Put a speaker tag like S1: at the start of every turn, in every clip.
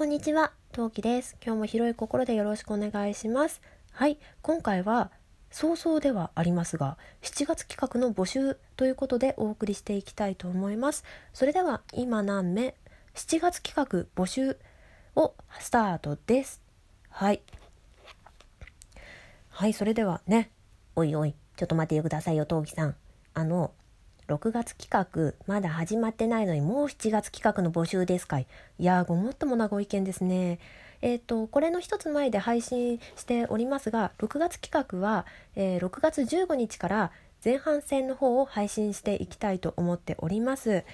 S1: こんにちは、トウキです。今日も広い心でよろしくお願いします。はい、今回は早々ではありますが、7月企画の募集ということでお送りしていきたいと思います。それでは今何目7月企画募集をスタートです。はい。はい、それではね、おいおい、ちょっと待ってくださいよ、トウキさん。あの、6月企画まだ始まってないのにもう7月企画の募集ですかい？いやーごもっともなご意見ですね。えっ、とこれの一つ前で配信しておりますが6月企画は、えー6月15日から前半戦の方を配信していきたいと思っております。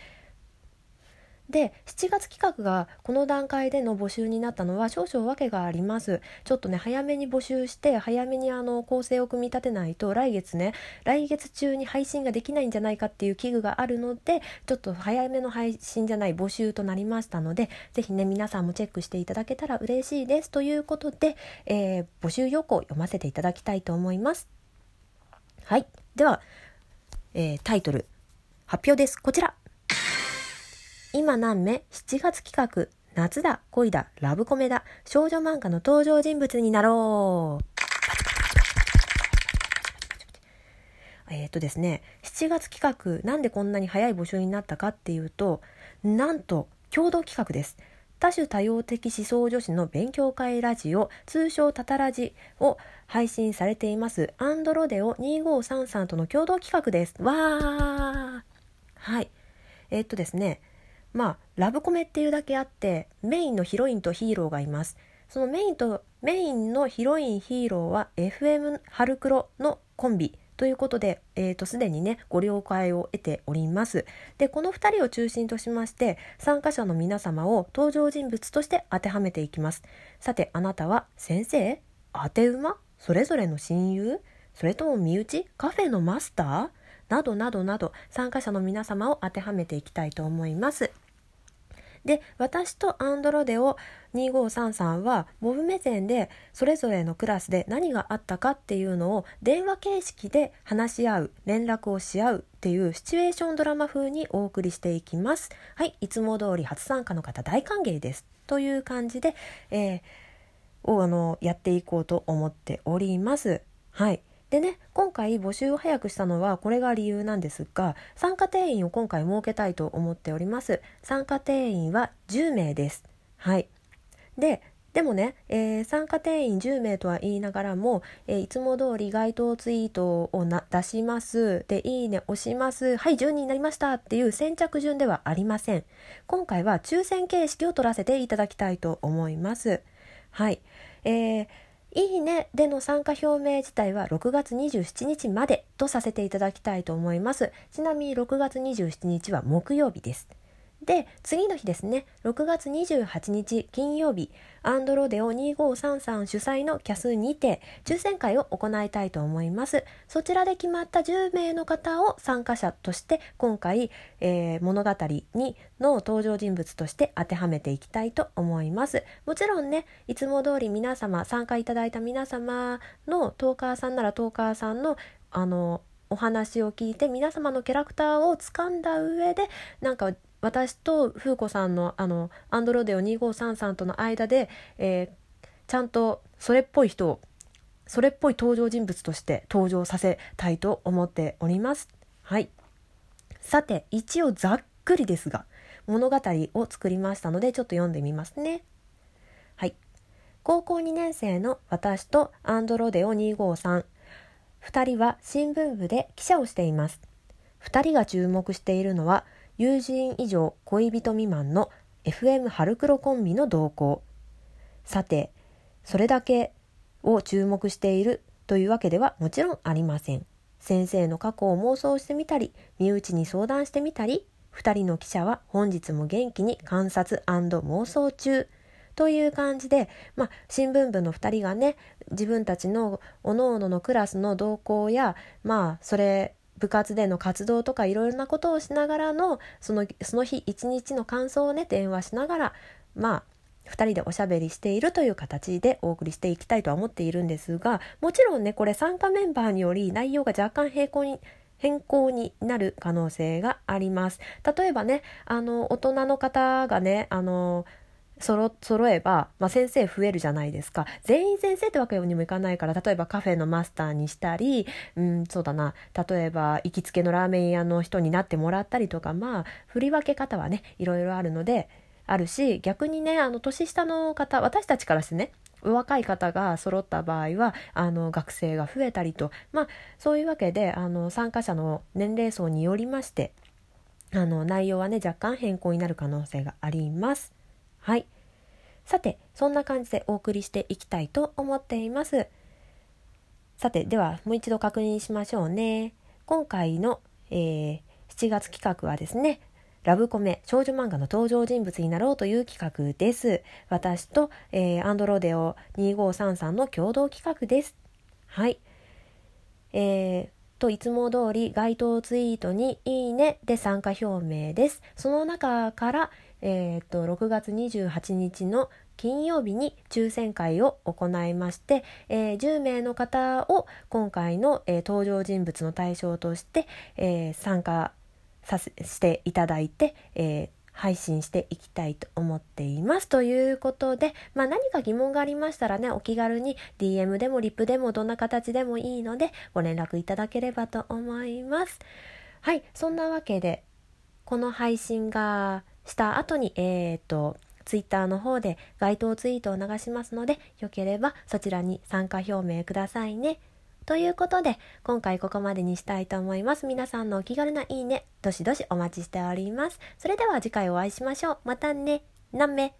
S1: で7月企画がこの段階での募集になったのは少々訳があります。ちょっとね早めに募集して早めにあの構成を組み立てないと来月ね来月中に配信ができないんじゃないかっていう危惧があるのでちょっと早めの配信じゃない募集となりましたのでぜひね皆さんもチェックしていただけたら嬉しいです。ということで、えー募集要項を読ませていただきたいと思います。はい。では、えータイトル発表です。こちら。今何目7月企画。夏だ。恋だ。ラブコメだ。少女漫画の登場人物になろう。えっ、とですね7月企画。なんでこんなに早い募集になったかっていうとなんと共同企画です。多種多様的思想女子の勉強会ラジオ通称タタラジを配信されています。アンドロデオ2533との共同企画です。わー。はい。えっ、とですねまあラブコメっていうだけあってメインのヒロインとヒーローがいます。そのメインとメインのヒロインヒーローは FM 春黒のコンビということで、えー、とすでにねご了解を得ております。でこの2人を中心としまして参加者の皆様を登場人物として当てはめていきます。さてあなたは先生？当て馬？それぞれの親友？それとも身内？カフェのマスター？などなどなど参加者の皆様を当てはめていきたいと思います。で私とアンドロデオ2533はモブ目線でそれぞれのクラスで何があったかっていうのを電話形式で話し合う連絡をし合うっていうシチュエーションドラマ風にお送りしていきます。はいいつも通り初参加の方大歓迎です。という感じで、えーをあのやっていこうと思っております。はい。でね今回募集を早くしたのはこれが理由なんですが参加定員を今回設けたいと思っております。参加定員は10名です。はい。ででもね、えー参加定員10名とは言いながらも、えーいつも通り該当ツイートを出します。でいいね押します。はい10人になりましたっていう先着順ではありません。今回は抽選形式を取らせていただきたいと思います。はい。えーいいねでの参加表明自体は6月27日までとさせていただきたいと思います。ちなみに6月27日は木曜日です。で、次の日ですね、6月28日金曜日、アンドロデオ2533主催のキャスにて抽選会を行いたいと思います。そちらで決まった10名の方を参加者として今回、えー物語にの登場人物として当てはめていきたいと思います。もちろんね、いつも通り皆様、参加いただいた皆様のトーカーさんならトーカーさんのあのお話を聞いて皆様のキャラクターを掴んだ上でなんか私と風子さんのあのアンドロデオ2533との間で、えーちゃんとそれっぽい人をそれっぽい登場人物として登場させたいと思っております。はい。さて、一応ざっくりですが、物語を作りましたので、ちょっと読んでみますね。はい。高校2年生の私とアンドロデオ253。2人は新聞部で記者をしています。2人が注目しているのは、友人以上恋人未満の FM 春黒コンビの動向。さて、それだけを注目しているというわけではもちろんありません。先生の過去を妄想してみたり、身内に相談してみたり、2人の記者は本日も元気に観察妄想中。という感じで、まあ、新聞部の2人がね自分たちの各々のクラスの動向やまあそれ部活での活動とかいろいろなことをしながらのそのその日一日の感想をね電話しながらまあ2人でおしゃべりしているという形でお送りしていきたいとは思っているんですがもちろんねこれ参加メンバーにより内容が若干並行に変更になる可能性があります。例えばねあの大人の方がねあのそろ揃えば、まあ、先生増えるじゃないですか全員先生ってわけにもいかないから例えばカフェのマスターにしたりうんそうだな例えば行きつけのラーメン屋の人になってもらったりとかまあ振り分け方はねいろいろあるのであるし逆にねあの年下の方私たちからしてね若い方が揃った場合はあの学生が増えたりとまあそういうわけであの参加者の年齢層によりましてあの内容はね若干変更になる可能性があります。はい。さて、そんな感じでお送りしていきたいと思っています。さて、ではもう一度確認しましょうね。今回の、えー、7月企画はですね、ラブコメ少女漫画の登場人物になろうという企画です。私と、えー、アンドロデオ2533の共同企画です。はい。えー、といつも通り該当ツイートにいいねで参加表明です。その中から、えー、と6月28日の金曜日に抽選会を行いまして、えー、10名の方を今回の、えー、登場人物の対象として、えー、参加させしていただいて、え配信していきたいと思っています。ということで、まあ、何か疑問がありましたらね、お気軽に DM でもリップでもどんな形でもいいのでご連絡いただければと思います。はい、そんなわけで、この配信がした後に、えっ、ー、と、ツイッターの方で該当ツイートを流しますので、よければそちらに参加表明くださいね。ということで、今回ここまでにしたいと思います。皆さんのお気軽ないいね、どしどしお待ちしております。それでは次回お会いしましょう。またね。なめ。